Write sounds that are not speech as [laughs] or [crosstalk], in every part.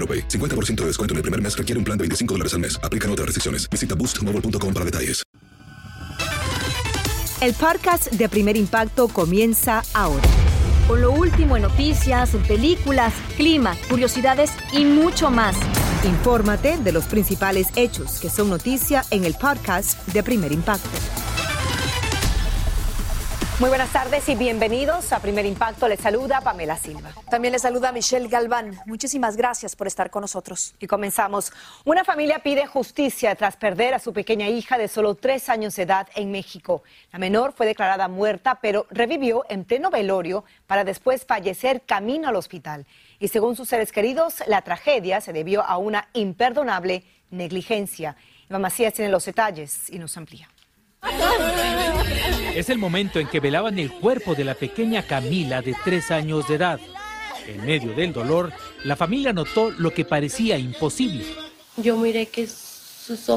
AroPay. 50% de descuento en el primer mes requiere un plan de 25 dólares al mes. Aplican otras restricciones. Visita boostmobile.com para detalles. El podcast de Primer Impacto comienza ahora. Con lo último en noticias, en películas, clima, curiosidades y mucho más. Infórmate de los principales hechos que son noticia en el podcast de Primer Impacto. Muy buenas tardes y bienvenidos a Primer Impacto. Les saluda Pamela Silva. También les saluda Michelle Galván. Muchísimas gracias por estar con nosotros. Y comenzamos. Una familia pide justicia tras perder a su pequeña hija de solo tres años de edad en México. La menor fue declarada muerta, pero revivió en pleno velorio para después fallecer camino al hospital. Y según sus seres queridos, la tragedia se debió a una imperdonable negligencia. Iván Macías tiene los detalles y nos amplía. Es el momento en que velaban el cuerpo de la pequeña Camila de tres años de edad. En medio del dolor, la familia notó lo que parecía imposible. Yo miré que sus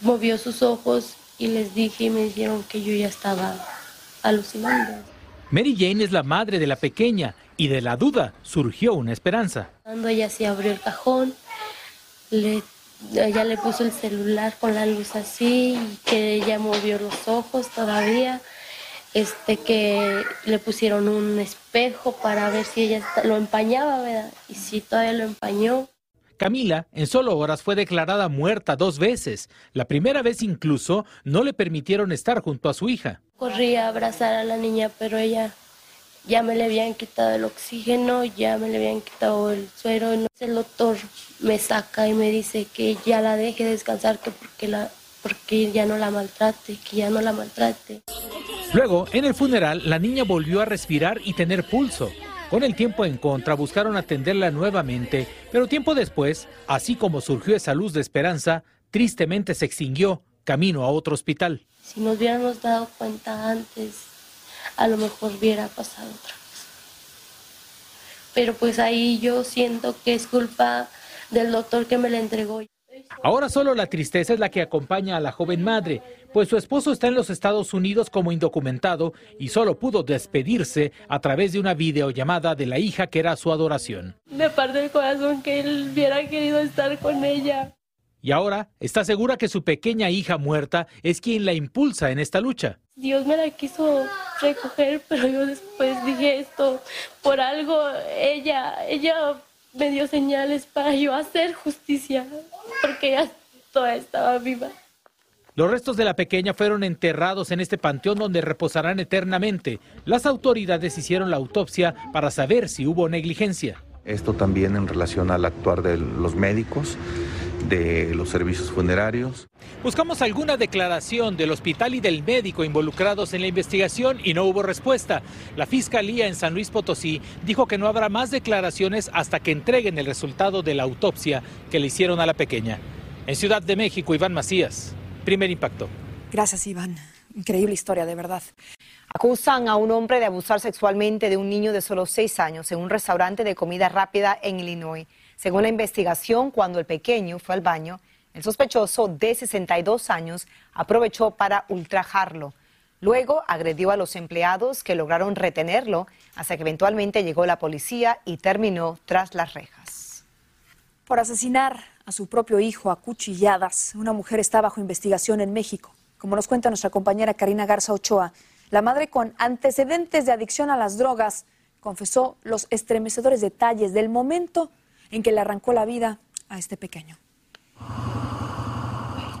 movió sus ojos y les dije y me dijeron que yo ya estaba alucinando. Mary Jane es la madre de la pequeña y de la duda surgió una esperanza. Cuando ella se abrió el cajón, le ella le puso el celular con la luz así y que ella movió los ojos todavía este que le pusieron un espejo para ver si ella lo empañaba verdad y si todavía lo empañó Camila en solo horas fue declarada muerta dos veces. La primera vez incluso no le permitieron estar junto a su hija. Corrí a abrazar a la niña, pero ella ya me le habían quitado el oxígeno, ya me le habían quitado el suero. El doctor me saca y me dice que ya la deje descansar, que porque, la, porque ya no la maltrate, que ya no la maltrate. Luego, en el funeral, la niña volvió a respirar y tener pulso. Con el tiempo en contra, buscaron atenderla nuevamente, pero tiempo después, así como surgió esa luz de esperanza, tristemente se extinguió camino a otro hospital. Si nos hubiéramos dado cuenta antes, a lo mejor hubiera pasado otra cosa. Pero pues ahí yo siento que es culpa del doctor que me la entregó. Ahora solo la tristeza es la que acompaña a la joven madre, pues su esposo está en los Estados Unidos como indocumentado y solo pudo despedirse a través de una videollamada de la hija que era su adoración. Me parte el corazón que él hubiera querido estar con ella. Y ahora está segura que su pequeña hija muerta es quien la impulsa en esta lucha. Dios me la quiso recoger, pero yo después dije esto, por algo ella, ella me dio señales para yo hacer justicia, porque ella toda estaba viva. Los restos de la pequeña fueron enterrados en este panteón donde reposarán eternamente. Las autoridades hicieron la autopsia para saber si hubo negligencia. Esto también en relación al actuar de los médicos de los servicios funerarios. Buscamos alguna declaración del hospital y del médico involucrados en la investigación y no hubo respuesta. La Fiscalía en San Luis Potosí dijo que no habrá más declaraciones hasta que entreguen el resultado de la autopsia que le hicieron a la pequeña. En Ciudad de México, Iván Macías, primer impacto. Gracias, Iván. Increíble historia, de verdad. Acusan a un hombre de abusar sexualmente de un niño de solo seis años en un restaurante de comida rápida en Illinois. Según la investigación, cuando el pequeño fue al baño, El sospechoso de 62 años aprovechó para ultrajarlo. Luego agredió a los empleados que lograron retenerlo hasta que eventualmente llegó la policía y terminó tras las rejas. Por asesinar a su propio hijo a cuchilladas, una mujer está bajo investigación en México. Como nos cuenta nuestra compañera Karina Garza Ochoa, la madre con antecedentes de adicción a las drogas confesó los estremecedores detalles del momento en que le arrancó la vida a este pequeño.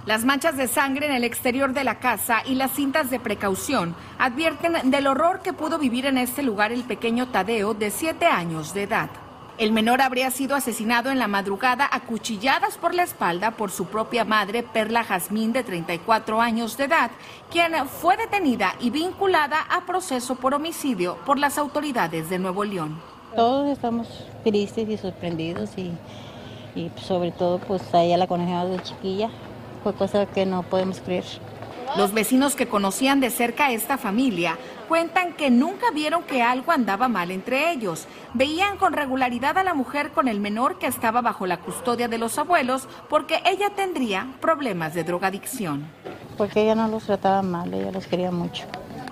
Las manchas de sangre en el exterior de la casa y las cintas de precaución advierten del horror que pudo vivir en este lugar el pequeño Tadeo de 7 años de edad. El menor habría sido asesinado en la madrugada a cuchilladas por la espalda por su propia madre, Perla Jazmín, de 34 años de edad, quien fue detenida y vinculada a proceso por homicidio por las autoridades de Nuevo León. Todos estamos tristes y sorprendidos y, y sobre todo pues a ella la conocemos de chiquilla, fue cosa que no podemos creer. Los vecinos que conocían de cerca a esta familia cuentan que nunca vieron que algo andaba mal entre ellos. Veían con regularidad a la mujer con el menor que estaba bajo la custodia de los abuelos porque ella tendría problemas de drogadicción. Porque ella no los trataba mal, ella los quería mucho.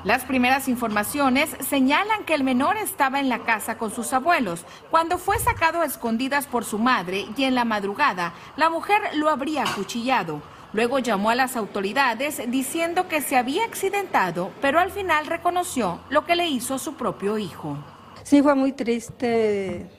Las primeras informaciones señalan que el menor estaba en la casa con sus abuelos cuando fue sacado a escondidas por su madre y en la madrugada la mujer lo habría acuchillado. Luego llamó a las autoridades diciendo que se había accidentado, pero al final reconoció lo que le hizo su propio hijo. Sí, fue muy triste.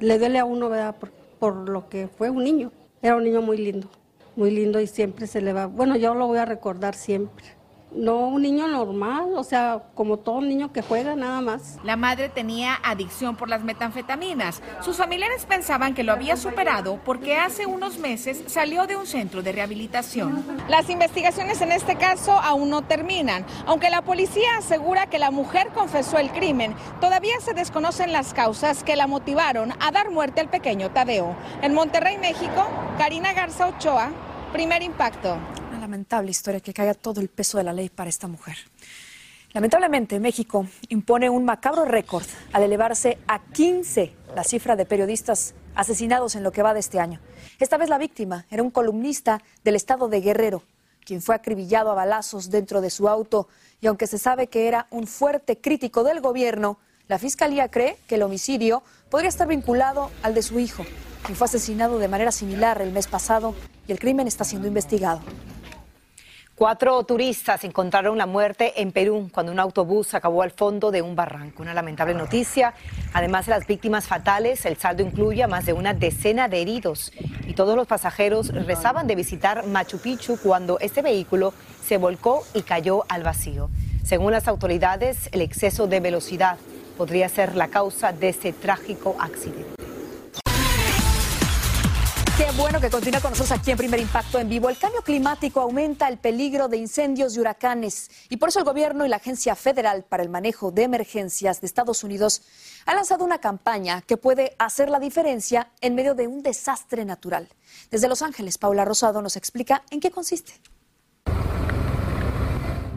Le duele a uno, ¿verdad? Por, por, lo que fue un niño. Era un niño muy lindo, muy lindo y siempre se le va. Bueno, yo lo voy a recordar siempre. No, un niño normal, o sea, como todo niño que juega, nada más. La madre tenía adicción por las metanfetaminas. Sus familiares pensaban que lo había superado porque hace unos meses salió de un centro de rehabilitación. Las investigaciones en este caso aún no terminan. Aunque la policía asegura que la mujer confesó el crimen, todavía se desconocen las causas que la motivaron a dar muerte al pequeño Tadeo. En Monterrey, México, Karina Garza Ochoa, primer impacto lamentable historia que caiga todo el peso de la ley para esta mujer. Lamentablemente, México impone un macabro récord al elevarse a 15 la cifra de periodistas asesinados en lo que va de este año. Esta vez la víctima era un columnista del estado de Guerrero, quien fue acribillado a balazos dentro de su auto y aunque se sabe que era un fuerte crítico del gobierno, la fiscalía cree que el homicidio podría estar vinculado al de su hijo, quien fue asesinado de manera similar el mes pasado y el crimen está siendo investigado. Cuatro turistas encontraron la muerte en Perú cuando un autobús acabó al fondo de un barranco. Una lamentable noticia. Además de las víctimas fatales, el saldo incluye a más de una decena de heridos. Y todos los pasajeros rezaban de visitar Machu Picchu cuando este vehículo se volcó y cayó al vacío. Según las autoridades, el exceso de velocidad podría ser la causa de este trágico accidente. Qué bueno que continúa con nosotros aquí en Primer Impacto en Vivo. El cambio climático aumenta el peligro de incendios y huracanes y por eso el gobierno y la Agencia Federal para el Manejo de Emergencias de Estados Unidos han lanzado una campaña que puede hacer la diferencia en medio de un desastre natural. Desde Los Ángeles, Paula Rosado nos explica en qué consiste.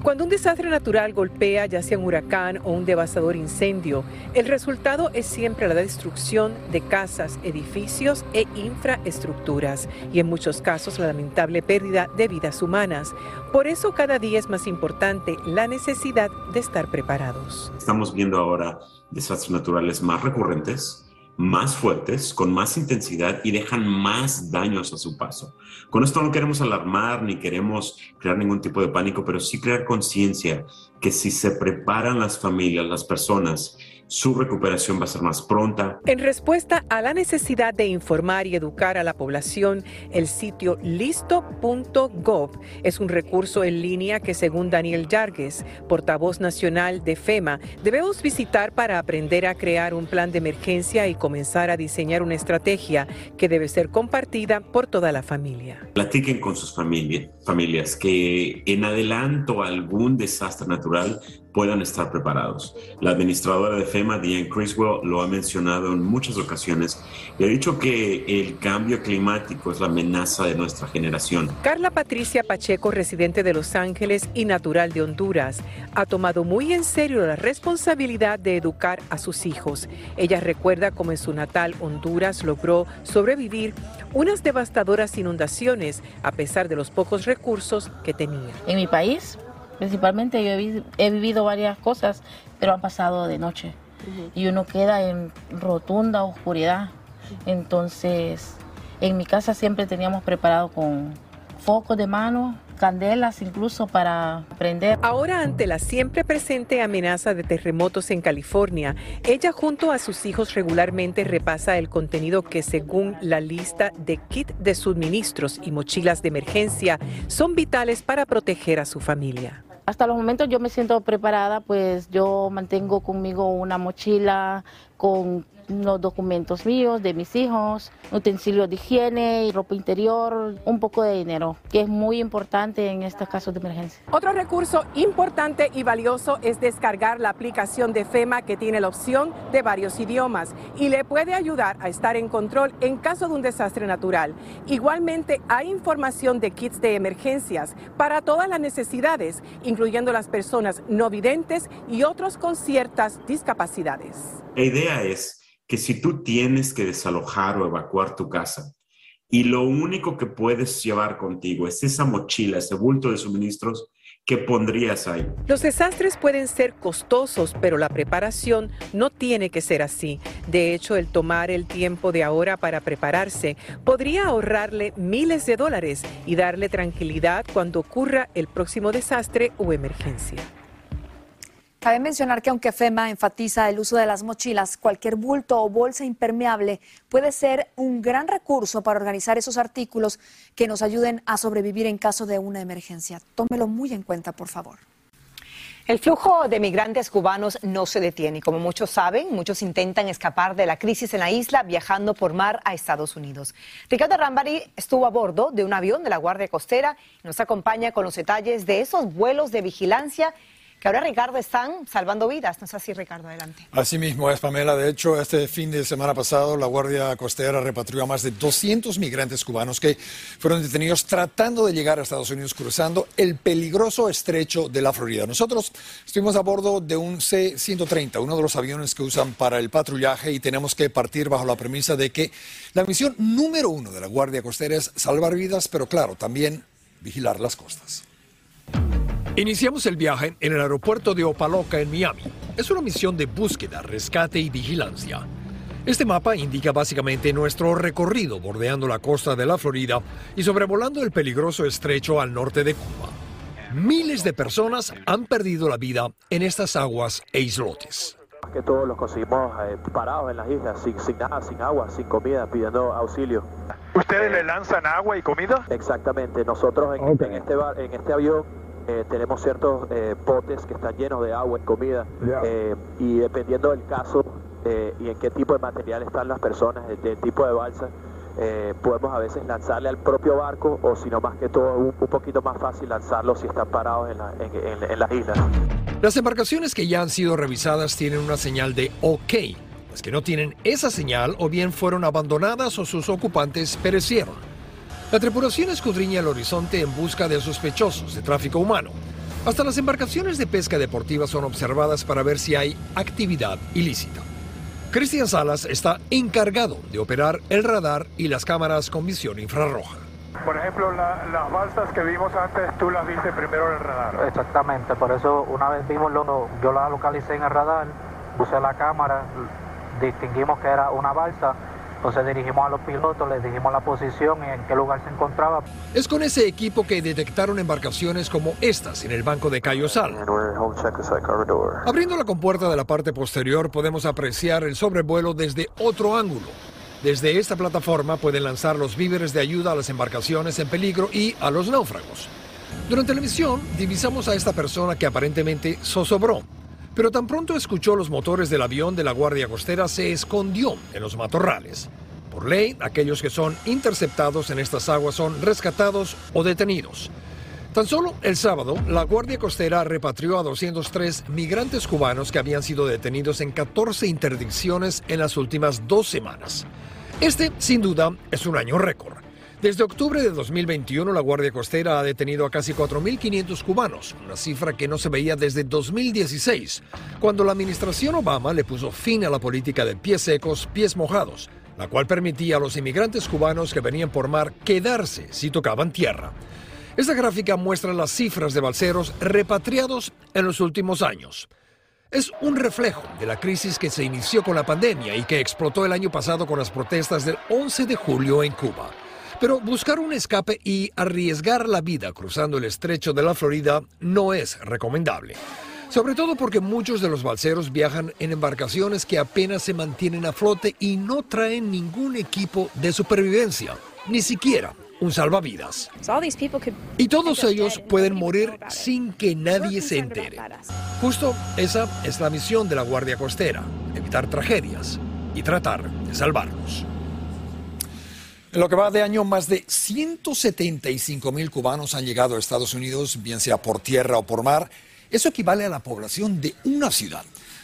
Cuando un desastre natural golpea, ya sea un huracán o un devastador incendio, el resultado es siempre la destrucción de casas, edificios e infraestructuras y en muchos casos la lamentable pérdida de vidas humanas. Por eso cada día es más importante la necesidad de estar preparados. Estamos viendo ahora desastres naturales más recurrentes más fuertes, con más intensidad y dejan más daños a su paso. Con esto no queremos alarmar ni queremos crear ningún tipo de pánico, pero sí crear conciencia que si se preparan las familias, las personas, su recuperación va a ser más pronta. En respuesta a la necesidad de informar y educar a la población, el sitio listo.gov es un recurso en línea que según Daniel Yargues, portavoz nacional de FEMA, debemos visitar para aprender a crear un plan de emergencia y comenzar a diseñar una estrategia que debe ser compartida por toda la familia. Platiquen con sus familias familias que en adelanto a algún desastre natural puedan estar preparados. La administradora de FEMA, Diane Criswell, lo ha mencionado en muchas ocasiones y ha dicho que el cambio climático es la amenaza de nuestra generación. Carla Patricia Pacheco, residente de Los Ángeles y natural de Honduras, ha tomado muy en serio la responsabilidad de educar a sus hijos. Ella recuerda cómo en su natal Honduras logró sobrevivir unas devastadoras inundaciones a pesar de los pocos recursos que tenía. En mi país Principalmente yo he, vivido varias cosas, pero han pasado de noche. Y uno queda en rotunda oscuridad. Entonces, en mi casa siempre teníamos preparado con focos de mano, candelas incluso para prender. Ahora ante la siempre presente amenaza de terremotos en California, ella junto a sus hijos regularmente repasa el contenido que según la lista de kit de suministros y mochilas de emergencia son vitales para proteger a su familia. Hasta los momentos yo me siento preparada, pues yo mantengo conmigo una mochila con los documentos míos, de mis hijos, utensilios de higiene y ropa interior, un poco de dinero, que es muy importante en estos casos de emergencia. Otro recurso importante y valioso es descargar la aplicación de FEMA que tiene la opción de varios idiomas y le puede ayudar a estar en control en caso de un desastre natural. Igualmente hay información de kits de emergencias para todas las necesidades, incluyendo las personas no videntes y otros con ciertas discapacidades. La idea es que si tú tienes que desalojar o evacuar tu casa y lo único que puedes llevar contigo es esa mochila, ese bulto de suministros, ¿qué pondrías ahí? Los desastres pueden ser costosos, pero la preparación no tiene que ser así. De hecho, el tomar el tiempo de ahora para prepararse podría ahorrarle miles de dólares y darle tranquilidad cuando ocurra el próximo desastre o emergencia. Cabe mencionar que aunque FEMA enfatiza el uso de las mochilas, cualquier bulto o bolsa impermeable puede ser un gran recurso para organizar esos artículos que nos ayuden a sobrevivir en caso de una emergencia. Tómelo muy en cuenta, por favor. El flujo de migrantes cubanos no se detiene como muchos saben, muchos intentan escapar de la crisis en la isla viajando por mar a Estados Unidos. Ricardo Rambari estuvo a bordo de un avión de la Guardia Costera y nos acompaña con los detalles de esos vuelos de vigilancia que ahora Ricardo están salvando vidas. ¿No es así, Ricardo? Adelante. Así mismo es, Pamela. De hecho, este fin de semana pasado, la Guardia Costera repatrió a más de 200 migrantes cubanos que fueron detenidos tratando de llegar a Estados Unidos cruzando el peligroso estrecho de la Florida. Nosotros estuvimos a bordo de un C-130, uno de los aviones que usan para el patrullaje, y tenemos que partir bajo la premisa de que la misión número uno de la Guardia Costera es salvar vidas, pero claro, también vigilar las costas. Iniciamos el viaje en el aeropuerto de Opaloca, en Miami. Es una misión de búsqueda, rescate y vigilancia. Este mapa indica básicamente nuestro recorrido bordeando la costa de la Florida y sobrevolando el peligroso estrecho al norte de Cuba. Miles de personas han perdido la vida en estas aguas e islotes. Que todos los conseguimos eh, parados en las islas, sin, sin nada, sin agua, sin comida, pidiendo auxilio. ¿Ustedes le lanzan agua y comida? Exactamente. Nosotros en, en este, en este avión eh, tenemos ciertos eh, potes que están llenos de agua y comida eh, y dependiendo del caso y en qué tipo de material están las personas, del tipo de balsa, podemos a veces lanzarle al propio barco o si no más que todo un, poquito más fácil lanzarlo si están parados en, las islas. Las embarcaciones que ya han sido revisadas tienen una señal de OK. Las que no tienen esa señal o bien fueron abandonadas o sus ocupantes perecieron. La tripulación escudriña el horizonte en busca de sospechosos de tráfico humano. Hasta las embarcaciones de pesca deportiva son observadas para ver si hay actividad ilícita. Cristian Salas está encargado de operar el radar y las cámaras con visión infrarroja. Por ejemplo, las balsas que vimos antes, tú las viste primero en el radar. Exactamente, por eso una vez vimos, lo, yo la localicé en el radar, puse la cámara, distinguimos que era una balsa entonces dirigimos a los pilotos, les dijimos la posición y en qué lugar se encontraba. Es con ese equipo que detectaron embarcaciones como estas en el banco de Cayosal. Abriendo la compuerta de la parte posterior podemos apreciar el sobrevuelo desde otro ángulo. Desde esta plataforma pueden lanzar los víveres de ayuda a las embarcaciones en peligro y a los náufragos. Durante la misión divisamos a esta persona que aparentemente zozobró, pero tan pronto escuchó los motores del avión de la Guardia Costera se escondió en los matorrales. Por ley, aquellos que son interceptados en estas aguas son rescatados o detenidos. Tan solo el sábado, la Guardia Costera repatrió a 203 migrantes cubanos que habían sido detenidos en 14 interdicciones en las últimas dos semanas. Este, sin duda, es un año récord. Desde octubre de 2021, la Guardia Costera ha detenido a casi 4.500 cubanos, una cifra que no se veía desde 2016, cuando la administración Obama le puso fin a la política de pies secos, pies mojados, la cual permitía a los inmigrantes cubanos que venían por mar quedarse si tocaban tierra. Esta gráfica muestra las cifras de balseros repatriados en los últimos años. Es un reflejo de la crisis que se inició con la pandemia y que explotó el año pasado con las protestas del 11 de julio en Cuba. Pero buscar un escape y arriesgar la vida cruzando el estrecho de la Florida no es recomendable. Sobre todo porque muchos de los balseros viajan en embarcaciones que apenas se mantienen a flote y no traen ningún equipo de supervivencia, ni siquiera un salvavidas. Y todos ellos pueden morir sin que nadie se entere. Justo esa es la misión de la Guardia Costera, evitar tragedias y tratar de salvarlos. En lo que va de año, más de 175 mil cubanos han llegado a Estados Unidos, bien sea por tierra o por mar. Eso equivale a la población de una ciudad.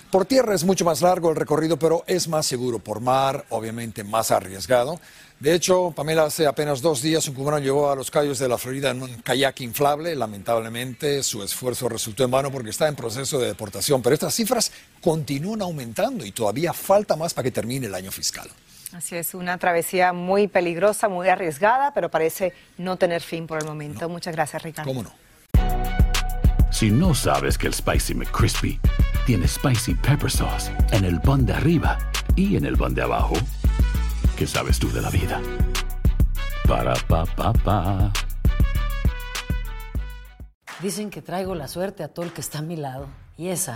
Por tierra es mucho más largo el recorrido, pero es más seguro. Por mar, obviamente, más arriesgado. De hecho, Pamela, hace apenas dos días un cubano llegó a los callos de la Florida en un kayak inflable. Lamentablemente, su esfuerzo resultó en vano porque está en proceso de deportación. Pero estas cifras continúan aumentando y todavía falta más para que termine el año fiscal. Así es, una travesía muy peligrosa, muy arriesgada, pero parece no tener fin por el momento. Muchas gracias, Ricardo. ¿Cómo no? Si no sabes que el Spicy McCrispy tiene Spicy Pepper Sauce en el pan de arriba y en el pan de abajo, ¿qué sabes tú de la vida? Para, pa, pa, pa. Dicen que traigo la suerte a todo el que está a mi lado. Y esa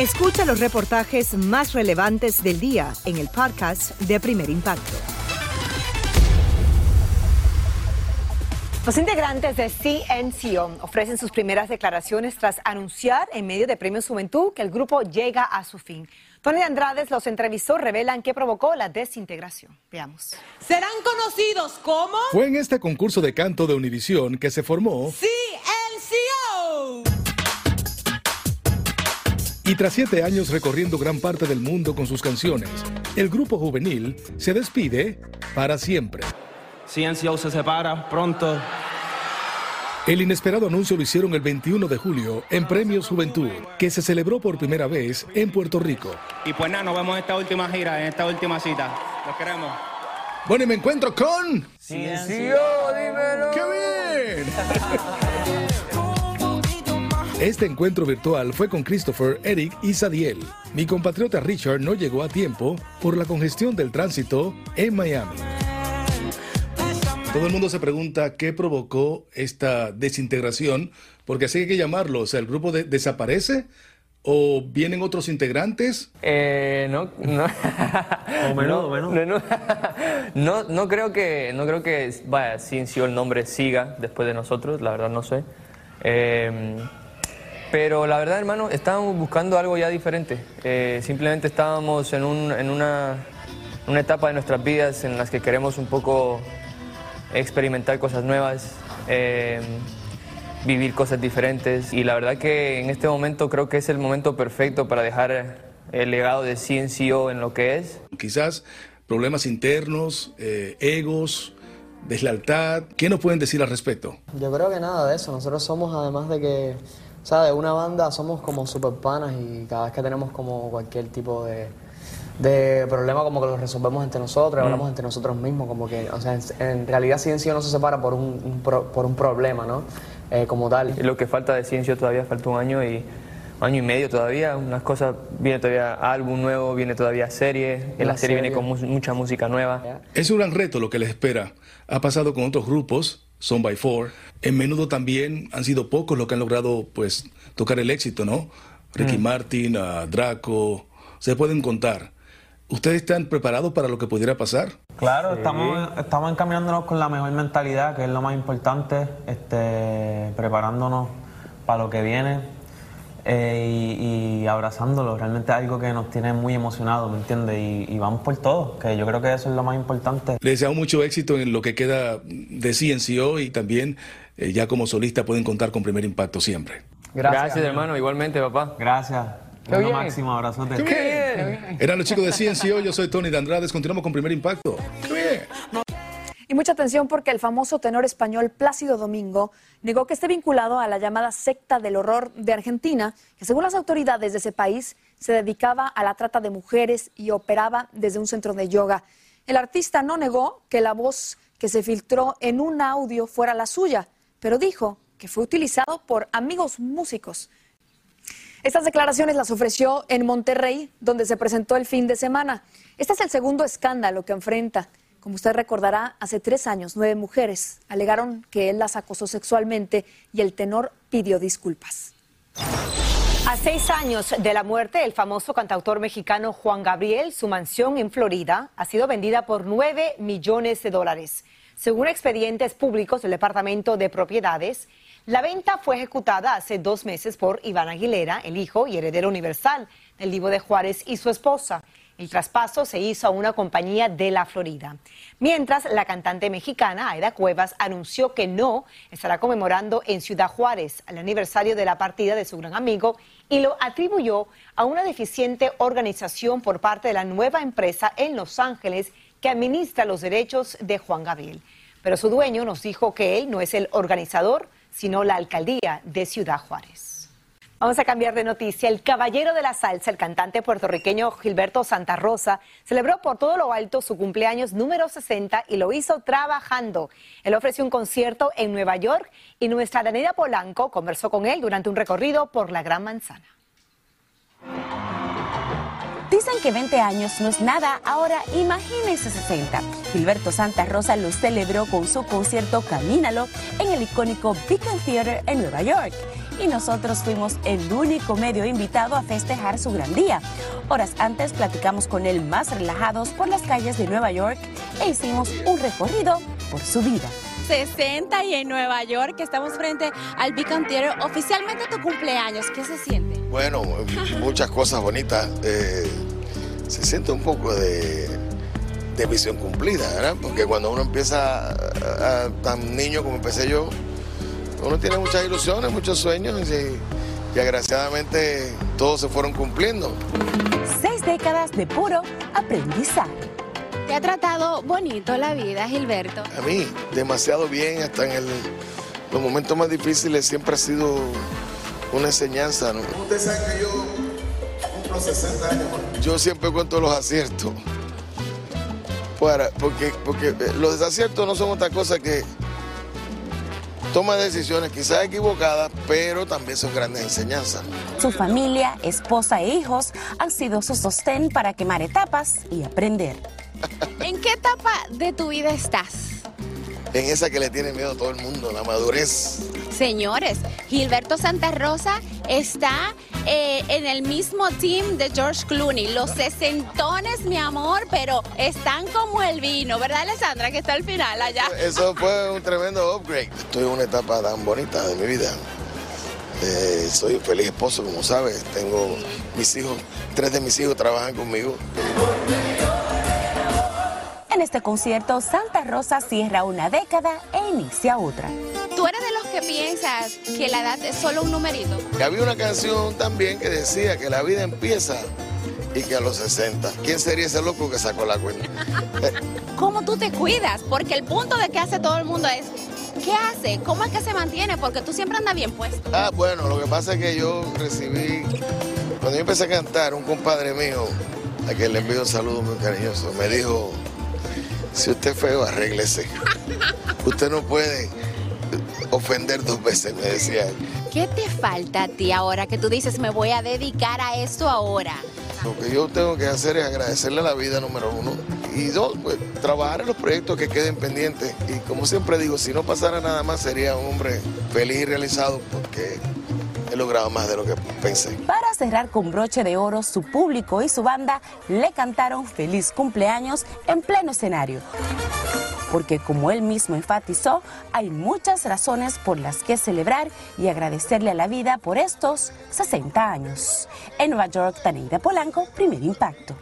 Escucha los reportajes más relevantes del día en el podcast de Primer Impacto. Los integrantes de CNCO ofrecen sus primeras declaraciones tras anunciar en medio de Premios Juventud que el grupo llega a su fin. Tony Andrades los entrevistó, revelan qué provocó la desintegración. Veamos. Serán conocidos como... Fue en este concurso de canto de Univisión que se formó... CNCO. Tras siete años recorriendo gran parte del mundo con sus canciones, el grupo juvenil se despide para siempre. CNCO se separa pronto. El inesperado anuncio lo hicieron el 21 de julio en Premios Juventud, que se celebró por primera vez en Puerto Rico. Y pues nada, nos vemos en esta última gira, en esta última cita. Los queremos. Bueno, y me encuentro con... CNCO, dímelo. ¡Qué bien! [laughs] Este encuentro virtual fue con Christopher, Eric y Sadiel. Mi compatriota Richard no llegó a tiempo por la congestión del tránsito en Miami. Todo el mundo se pregunta qué provocó esta desintegración, porque así hay que llamarlo. O sea, ¿el grupo de- desaparece? ¿O vienen otros integrantes? Eh, no, no. O menos, no, o menos. No, no, no, no creo que, no creo que, vaya, Cincio el nombre siga después de nosotros, la verdad no sé. Eh, pero la verdad, hermano, estábamos buscando algo ya diferente. Eh, simplemente estábamos en, un- en una, una etapa de nuestras vidas en las que queremos un poco experimentar cosas nuevas, eh, vivir cosas diferentes. Y la verdad que en este momento creo que es el momento perfecto para dejar el legado de CNCO en lo que es. Quizás problemas internos, eh, egos, deslealtad. ¿Qué nos pueden decir al respecto? Yo creo que nada de eso. Nosotros somos, además de que, o sea, de una banda somos como super panas y cada vez que tenemos como cualquier tipo de, de problema, como que lo resolvemos entre nosotros, Mm. hablamos entre nosotros mismos, como que, o sea, en, en realidad Ciencio no se separa por un, un pro- por un problema, ¿no? Eh, como tal. Lo que falta de Ciencio todavía falta un año y año y medio todavía, unas cosas, viene todavía álbum nuevo, viene todavía serie, en la serie viene con mu- mucha música nueva. Es un gran reto lo que les espera. Ha pasado con otros grupos Son by Four. En menudo también han sido pocos los que han logrado pues tocar el éxito, ¿no? Ricky Mm. Martin, a Draco, se pueden contar. ¿Ustedes están preparados para lo que pudiera pasar? Claro, estamos, estamos encaminándonos con la mejor mentalidad, que es lo más importante, este, preparándonos para lo que viene eh, y, y abrazándolo. Realmente es algo que nos tiene muy emocionados, ¿me entiendes? Y, y vamos por todo, que yo creo que eso es lo más importante. Les deseo mucho éxito en lo que queda de CNCO y también eh, ya como solista pueden contar con primer impacto siempre. Gracias, hermano, igualmente, papá. Gracias. Bien. máximo, abrazote. ¡Qué bien! Eran los chicos de CNCO, yo soy Tony de Andrades, continuamos con primer impacto. ¡Qué bien! Y mucha atención porque el famoso tenor español Plácido Domingo negó que esté vinculado a la llamada secta del horror de Argentina, que según las autoridades de ese país se dedicaba a la trata de mujeres y operaba desde un centro de yoga. El artista no negó que la voz que se filtró en un audio fuera la suya, pero dijo que fue utilizado por amigos músicos. Estas declaraciones las ofreció en Monterrey, donde se presentó el fin de semana. Este es el segundo escándalo que enfrenta. Como usted recordará, hace tres años nueve mujeres alegaron que él las acosó sexualmente y el tenor pidió disculpas. A seis años de la muerte del famoso cantautor mexicano Juan Gabriel, su mansión en Florida ha sido vendida por 9 millones de dólares. Según expedientes públicos del Departamento de Propiedades, la venta fue ejecutada hace dos meses por Iván Aguilera, el hijo y heredero universal del Divo de Juárez y su esposa. El traspaso se hizo a una compañía de la Florida. Mientras, la cantante mexicana Aida Cuevas anunció que no estará conmemorando en Ciudad Juárez el aniversario de la partida de su gran amigo y lo atribuyó a una deficiente organización por parte de la nueva empresa en Los Ángeles que administra los derechos de Juan Gabriel. Pero su dueño nos dijo que él no es el organizador, sino la alcaldía de Ciudad Juárez. Vamos a cambiar de noticia. El caballero de la salsa, el cantante puertorriqueño Gilberto Santa Rosa, celebró por todo lo alto su cumpleaños número 60 y lo hizo trabajando. Él ofreció un concierto en Nueva York y nuestra Daniela Polanco conversó con él durante un recorrido por la Gran Manzana. Dicen que 20 años no es nada, ahora imagínense 60. Gilberto Santa Rosa lo celebró con su concierto Camínalo en el icónico Beacon Theater en Nueva York. Y nosotros fuimos el único medio invitado a festejar su gran día. Horas antes platicamos con él más relajados por las calles de Nueva York e hicimos un recorrido por su vida. 60 y en Nueva York, que estamos frente al Beacon Theater. Oficialmente tu cumpleaños, ¿qué se siente? Bueno, muchas cosas bonitas. Eh, se siente un poco de, de misión cumplida, ¿verdad? Porque cuando uno empieza a- a- tan niño como empecé yo, uno tiene muchas ilusiones, muchos sueños y, y agraciadamente todos se fueron cumpliendo. Seis décadas de puro aprendizaje. ¿Te ha tratado bonito la vida, Gilberto? A mí, demasiado bien, hasta en el- los momentos más difíciles siempre ha sido una enseñanza. ¿no? Usted sabe que yo cumplo 60 años. Yo siempre cuento los aciertos. Para, porque, porque eh, los desaciertos no son otra cosa que toma de decisiones quizás equivocadas, pero también son grandes enseñanzas. Su familia, esposa e hijos han sido su sostén para quemar etapas y aprender. [laughs] ¿En qué etapa de tu vida estás? En esa que le tiene miedo a todo el mundo, la madurez. Señores, Gilberto Santa Rosa está eh, en el mismo team de George Clooney. Los sesentones, mi amor, pero están como el vino, ¿verdad, Alessandra? Que está al final allá. Eso fue un tremendo upgrade. Estoy en una etapa tan bonita de mi vida. Eh, soy un feliz esposo, como sabes. Tengo mis hijos, tres de mis hijos trabajan conmigo. En este concierto, Santa Rosa cierra una década e inicia otra. ¿Tú eres de los que piensas que la edad es solo un numerito? Había una canción también que decía que la vida empieza y que a los 60. ¿Quién sería ese loco que sacó la cuenta? [laughs] ¿Cómo tú te cuidas? Porque el punto de que hace todo el mundo es, ¿qué hace? ¿Cómo es que se mantiene? Porque tú siempre andas bien puesto. Ah, bueno, lo que pasa es que yo recibí, cuando yo empecé a cantar, un compadre mío, a quien le envío un saludo muy cariñoso, me dijo, si usted es feo, arréglese. Usted no puede ofender dos veces, me decía él. ¿Qué te falta a ti ahora que tú dices, me voy a dedicar a esto ahora? Lo que yo tengo que hacer es agradecerle a la vida, número uno, y dos, pues trabajar en los proyectos que queden pendientes. Y como siempre digo, si no pasara nada más, sería un hombre feliz y realizado porque he logrado más de lo que pensé. Para cerrar con broche de oro, su público y su banda le cantaron feliz cumpleaños en pleno escenario. Porque como él mismo enfatizó, hay muchas razones por las que celebrar y agradecerle a la vida por estos 60 años. En Nueva York, Taneida Polanco, primer impacto.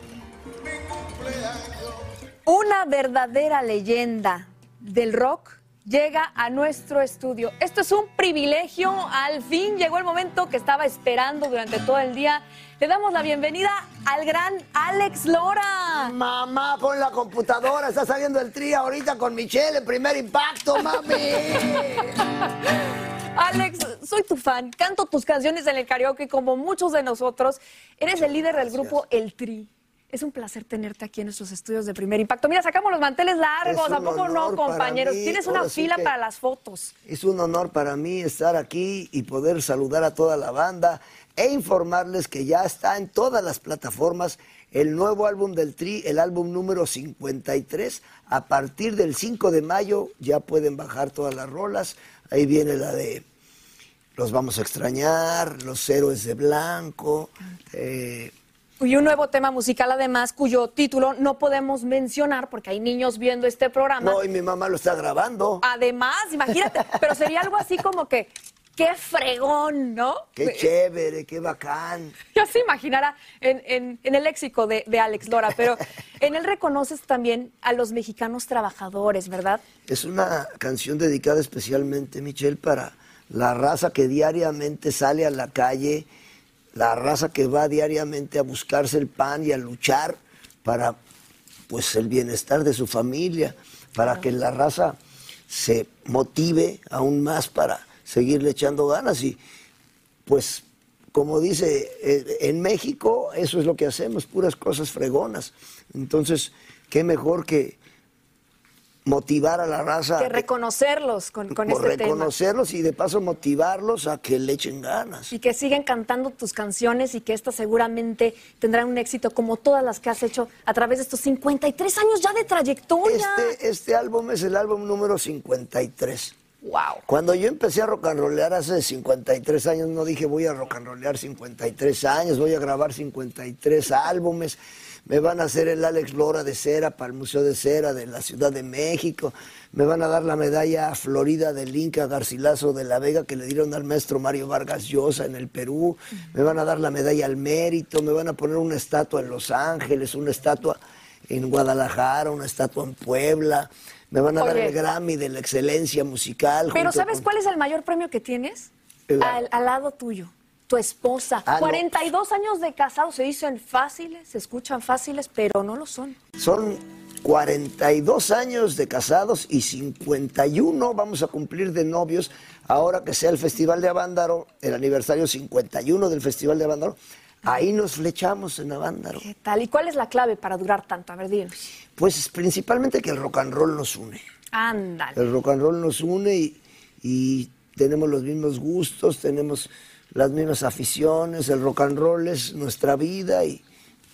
Una verdadera leyenda del rock llega a nuestro estudio. Esto es un privilegio. Al fin llegó el momento que estaba esperando durante todo el día. Le damos la bienvenida al gran Alex Lora. Mamá, pon la computadora. Está saliendo el tri ahorita con Michelle en primer impacto, mami. [laughs] Alex, soy tu fan. Canto tus canciones en el karaoke como muchos de nosotros. Eres el líder del grupo El Tri. Es un placer tenerte aquí en nuestros estudios de primer impacto. Mira, sacamos los manteles largos, ¿a poco no, compañeros? mí. Tienes una sí fila para las fotos. Es un honor para mí estar aquí y poder saludar a toda la banda e informarles que ya está en todas las plataformas el nuevo álbum del Tri, el álbum número 53. A partir del 5 de mayo ya pueden bajar todas las rolas. Ahí viene la de Los vamos a extrañar, Los héroes de blanco. eh, Y un nuevo tema musical, además, cuyo título no podemos mencionar porque hay niños viendo este programa. no, y mi mamá lo está grabando. Además, imagínate, pero sería algo así como que, qué fregón, ¿no? Qué chévere, qué bacán. Ya se imaginara en, en- en el léxico de, de Alex Lora, pero en él reconoces también a los mexicanos trabajadores, ¿verdad? Es una canción dedicada especialmente, Michelle, para la raza que diariamente sale a la calle, la raza que va diariamente a buscarse el pan y a luchar para pues el bienestar de su familia, para que la raza se motive aún más para seguirle echando ganas y pues como dice, eh, en México eso es lo que hacemos, puras cosas fregonas. Entonces, qué mejor que motivar a la raza, Que reconocerlos con, con este tema. reconocerlos y de paso motivarlos a que le echen ganas. Y que siguen cantando tus canciones y que estas seguramente tendrán un éxito como todas las que has hecho a través de estos 53 años ya de trayectoria. Este, este álbum es el álbum número 53. Wow. Cuando yo empecé a rock and rollear hace 53 años, no dije voy a rock and rollear 53 años, voy a grabar 53 álbumes, me van a hacer el Alex Lora de cera para el Museo de Cera de la Ciudad de México, me van a dar la medalla Florida del Inca Garcilaso de la Vega que le dieron al maestro Mario Vargas Llosa en el Perú, me van a dar la medalla al mérito, me van a poner una estatua en Los Ángeles, una estatua en Guadalajara, una estatua en Puebla. Me van a dar el Grammy de la excelencia musical. Pero ¿sabes con- cuál es el mayor premio que tienes? El- Al, al lado tuyo, tu esposa. Ah, no. 42 años de casado se dicen fáciles, se escuchan fáciles, pero no lo son. Son 42 años de casados y 51 vamos a cumplir de novios ahora que sea el Festival de Avándaro, el aniversario 51 del Festival de Avándaro. Ahí nos flechamos en Avándaro. ¿Qué tal? ¿Y cuál es la clave para durar tanto? A ver, dinos. Pues principalmente que el rock and roll nos une. Ándale. El rock and roll nos une y, y tenemos los mismos gustos, tenemos las mismas aficiones, el rock and roll es nuestra vida y,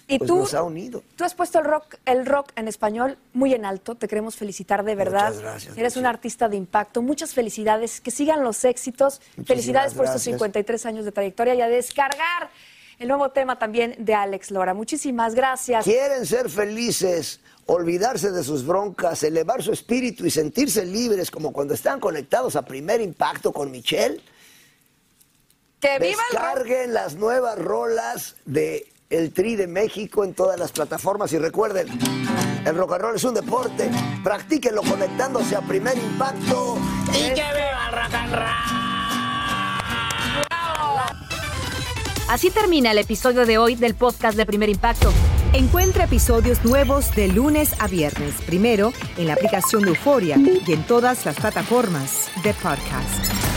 ¿Y pues tú? nos ha unido. Tú has puesto el rock, el rock en español muy en alto. Te queremos felicitar de verdad. Muchas gracias, Eres un artista de impacto. Muchas felicidades. Que sigan los éxitos. Muchísimas felicidades por estos gracias. 53 años de trayectoria y a descargar el nuevo tema también de Alex Lora. Muchísimas gracias. Quieren ser felices, olvidarse de sus broncas, elevar su espíritu y sentirse libres como cuando están conectados a primer impacto con Michelle. ¡Que viva el rock! Descarguen las nuevas rolas de El Tri de México en todas las plataformas y recuerden, el rock and roll es un deporte, practíquenlo conectándose a primer impacto y que viva el rock and roll. Así termina el episodio de hoy del podcast de Primer Impacto. Encuentra episodios nuevos de lunes a viernes, primero en la aplicación de Euforia y en todas las plataformas de podcast.